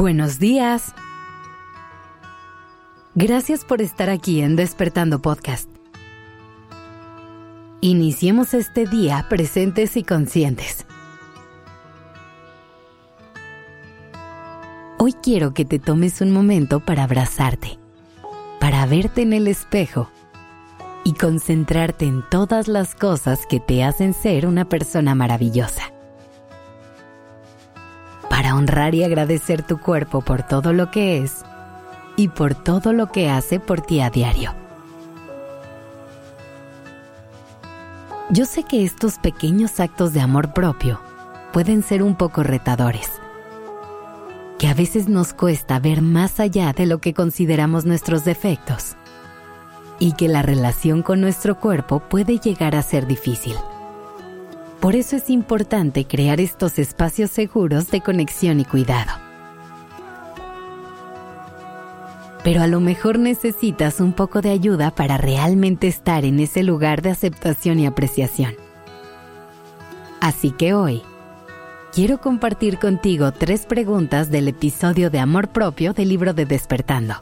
Buenos días. Gracias por estar aquí en Despertando Podcast. Iniciemos este día presentes y conscientes. Hoy quiero que te tomes un momento para abrazarte, para verte en el espejo y concentrarte en todas las cosas que te hacen ser una persona maravillosa. Honrar y agradecer tu cuerpo por todo lo que es y por todo lo que hace por ti a diario. Yo sé que estos pequeños actos de amor propio pueden ser un poco retadores, que a veces nos cuesta ver más allá de lo que consideramos nuestros defectos y que la relación con nuestro cuerpo puede llegar a ser difícil. Por eso es importante crear estos espacios seguros de conexión y cuidado. pero a lo mejor necesitas un poco de ayuda para realmente estar en ese lugar de aceptación y apreciación. Así que hoy, quiero compartir contigo tres preguntas del episodio de Amor Propio del libro de Despertando,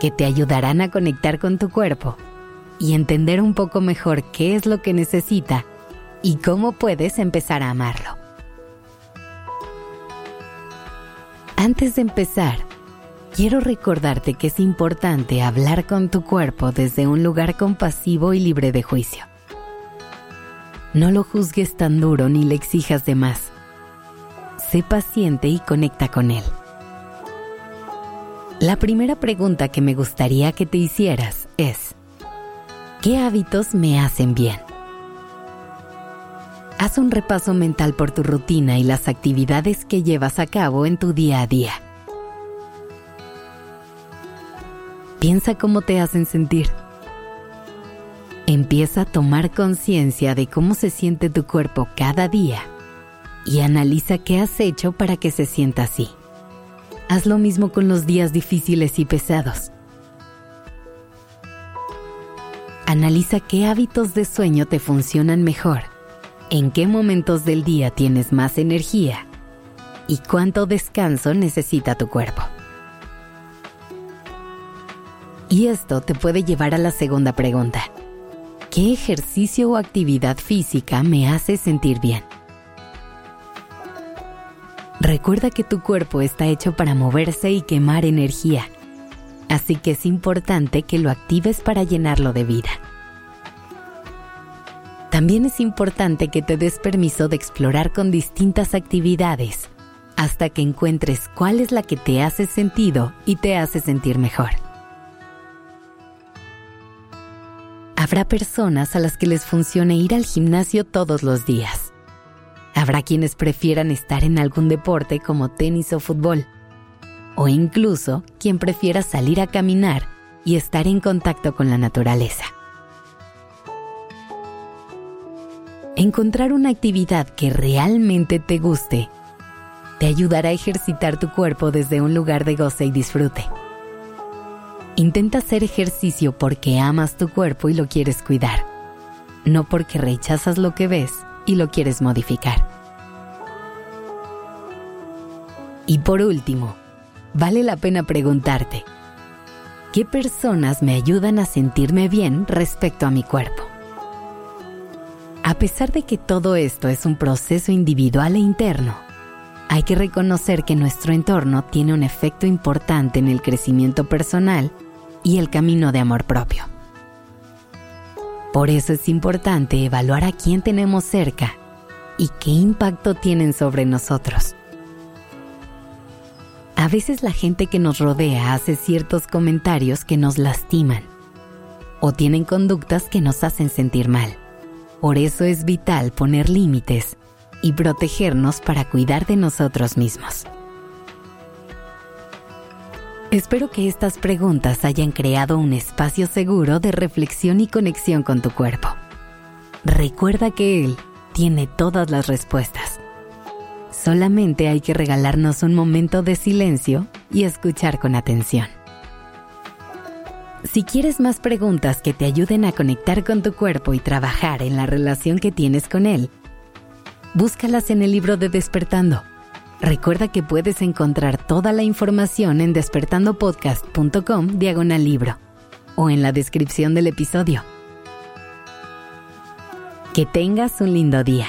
que te ayudarán a conectar con tu cuerpo y entender un poco mejor qué es lo que necesita y cómo puedes empezar a amarlo. Antes de empezar, quiero recordarte que es importante hablar con tu cuerpo desde un lugar compasivo y libre de juicio. No lo juzgues tan duro ni le exijas de más. Sé paciente y conecta con él. La primera pregunta que me gustaría que te hicieras es, ¿qué hábitos me hacen bien? Haz un repaso mental por tu rutina y las actividades que llevas a cabo en tu día a día. Piensa cómo te hacen sentir. Empieza a tomar conciencia de cómo se siente tu cuerpo cada día y analiza qué has hecho para que se sienta así. Haz lo mismo con los días difíciles y pesados. Analiza qué hábitos de sueño te funcionan mejor, en qué momentos del día tienes más energía y cuánto descanso necesita tu cuerpo. Y esto te puede llevar a la segunda pregunta. ¿Qué ejercicio o actividad física me hace sentir bien? Recuerda que tu cuerpo está hecho para moverse y quemar energía, así que es importante que lo actives para llenarlo de vida. También es importante que te des permiso de explorar con distintas actividades hasta que encuentres cuál es la que te hace sentido y te hace sentir mejor. Habrá personas a las que les funcione ir al gimnasio todos los días. Habrá quienes prefieran estar en algún deporte como tenis o fútbol. O incluso quien prefiera salir a caminar y estar en contacto con la naturaleza. Encontrar una actividad que realmente te guste te ayudará a ejercitar tu cuerpo desde un lugar de goce y disfrute. Intenta hacer ejercicio porque amas tu cuerpo y lo quieres cuidar, no porque rechazas lo que ves y lo quieres modificar. Y por último, vale la pena preguntarte, ¿qué personas me ayudan a sentirme bien respecto a mi cuerpo? A pesar de que todo esto es un proceso individual e interno, hay que reconocer que nuestro entorno tiene un efecto importante en el crecimiento personal y el camino de amor propio. Por eso es importante evaluar a quién tenemos cerca y qué impacto tienen sobre nosotros. A veces la gente que nos rodea hace ciertos comentarios que nos lastiman o tienen conductas que nos hacen sentir mal. Por eso es vital poner límites y protegernos para cuidar de nosotros mismos. Espero que estas preguntas hayan creado un espacio seguro de reflexión y conexión con tu cuerpo. Recuerda que Él tiene todas las respuestas. Solamente hay que regalarnos un momento de silencio y escuchar con atención. Si quieres más preguntas que te ayuden a conectar con tu cuerpo y trabajar en la relación que tienes con él, búscalas en el libro de Despertando Recuerda que puedes encontrar toda la información en despertandopodcast.com diagonal libro o en la descripción del episodio. Que tengas un lindo día.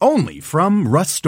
Only from Rust